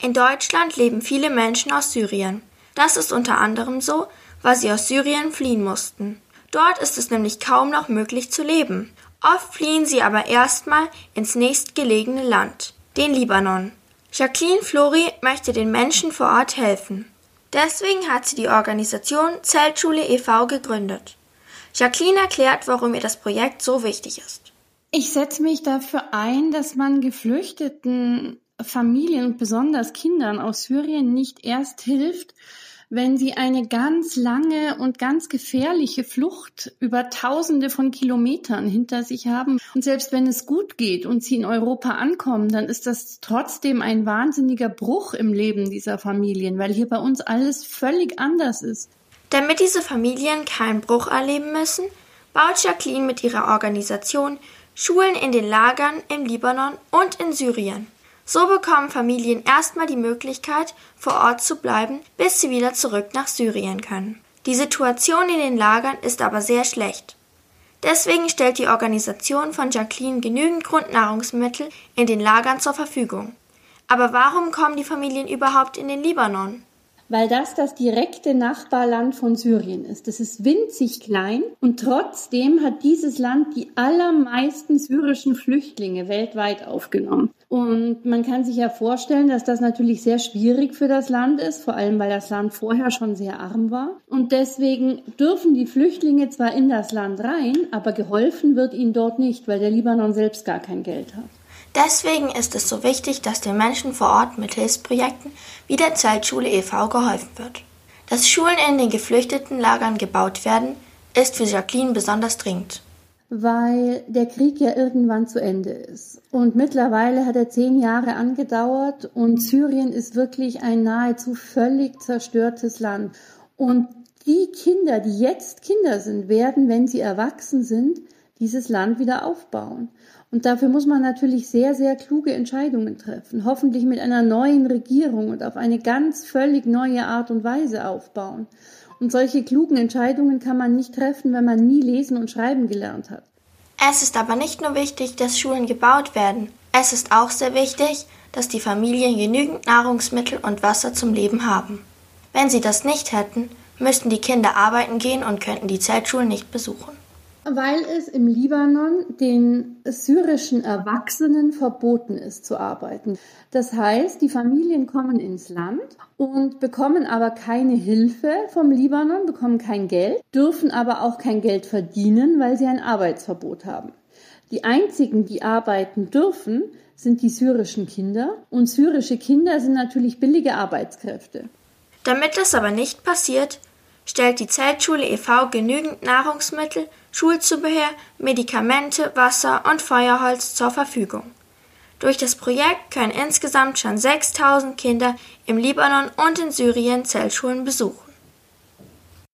In Deutschland leben viele Menschen aus Syrien. Das ist unter anderem so, weil sie aus Syrien fliehen mussten. Dort ist es nämlich kaum noch möglich zu leben. Oft fliehen sie aber erstmal ins nächstgelegene Land, den Libanon. Jacqueline Flori möchte den Menschen vor Ort helfen. Deswegen hat sie die Organisation Zeltschule e.V. gegründet. Jacqueline erklärt, warum ihr das Projekt so wichtig ist. Ich setze mich dafür ein, dass man geflüchteten Familien und besonders Kindern aus Syrien nicht erst hilft, wenn sie eine ganz lange und ganz gefährliche Flucht über Tausende von Kilometern hinter sich haben. Und selbst wenn es gut geht und sie in Europa ankommen, dann ist das trotzdem ein wahnsinniger Bruch im Leben dieser Familien, weil hier bei uns alles völlig anders ist. Damit diese Familien keinen Bruch erleben müssen, baut Jacqueline mit ihrer Organisation Schulen in den Lagern im Libanon und in Syrien. So bekommen Familien erstmal die Möglichkeit, vor Ort zu bleiben, bis sie wieder zurück nach Syrien können. Die Situation in den Lagern ist aber sehr schlecht. Deswegen stellt die Organisation von Jacqueline genügend Grundnahrungsmittel in den Lagern zur Verfügung. Aber warum kommen die Familien überhaupt in den Libanon? weil das das direkte Nachbarland von Syrien ist. Das ist winzig klein und trotzdem hat dieses Land die allermeisten syrischen Flüchtlinge weltweit aufgenommen. Und man kann sich ja vorstellen, dass das natürlich sehr schwierig für das Land ist, vor allem weil das Land vorher schon sehr arm war. Und deswegen dürfen die Flüchtlinge zwar in das Land rein, aber geholfen wird ihnen dort nicht, weil der Libanon selbst gar kein Geld hat. Deswegen ist es so wichtig, dass den Menschen vor Ort mit Hilfsprojekten wie der Zeltschule e.V. geholfen wird. Dass Schulen in den geflüchteten Lagern gebaut werden, ist für Jacqueline besonders dringend. Weil der Krieg ja irgendwann zu Ende ist. Und mittlerweile hat er zehn Jahre angedauert und Syrien ist wirklich ein nahezu völlig zerstörtes Land. Und die Kinder, die jetzt Kinder sind, werden, wenn sie erwachsen sind, dieses Land wieder aufbauen. Und dafür muss man natürlich sehr, sehr kluge Entscheidungen treffen, hoffentlich mit einer neuen Regierung und auf eine ganz völlig neue Art und Weise aufbauen. Und solche klugen Entscheidungen kann man nicht treffen, wenn man nie lesen und schreiben gelernt hat. Es ist aber nicht nur wichtig, dass Schulen gebaut werden. Es ist auch sehr wichtig, dass die Familien genügend Nahrungsmittel und Wasser zum Leben haben. Wenn sie das nicht hätten, müssten die Kinder arbeiten gehen und könnten die Zeltschulen nicht besuchen weil es im Libanon den syrischen Erwachsenen verboten ist zu arbeiten. Das heißt, die Familien kommen ins Land und bekommen aber keine Hilfe vom Libanon, bekommen kein Geld, dürfen aber auch kein Geld verdienen, weil sie ein Arbeitsverbot haben. Die einzigen, die arbeiten dürfen, sind die syrischen Kinder und syrische Kinder sind natürlich billige Arbeitskräfte. Damit das aber nicht passiert, stellt die Zeltschule e.V. genügend Nahrungsmittel Schulzubehör, Medikamente, Wasser und Feuerholz zur Verfügung. Durch das Projekt können insgesamt schon 6000 Kinder im Libanon und in Syrien Zeltschulen besuchen.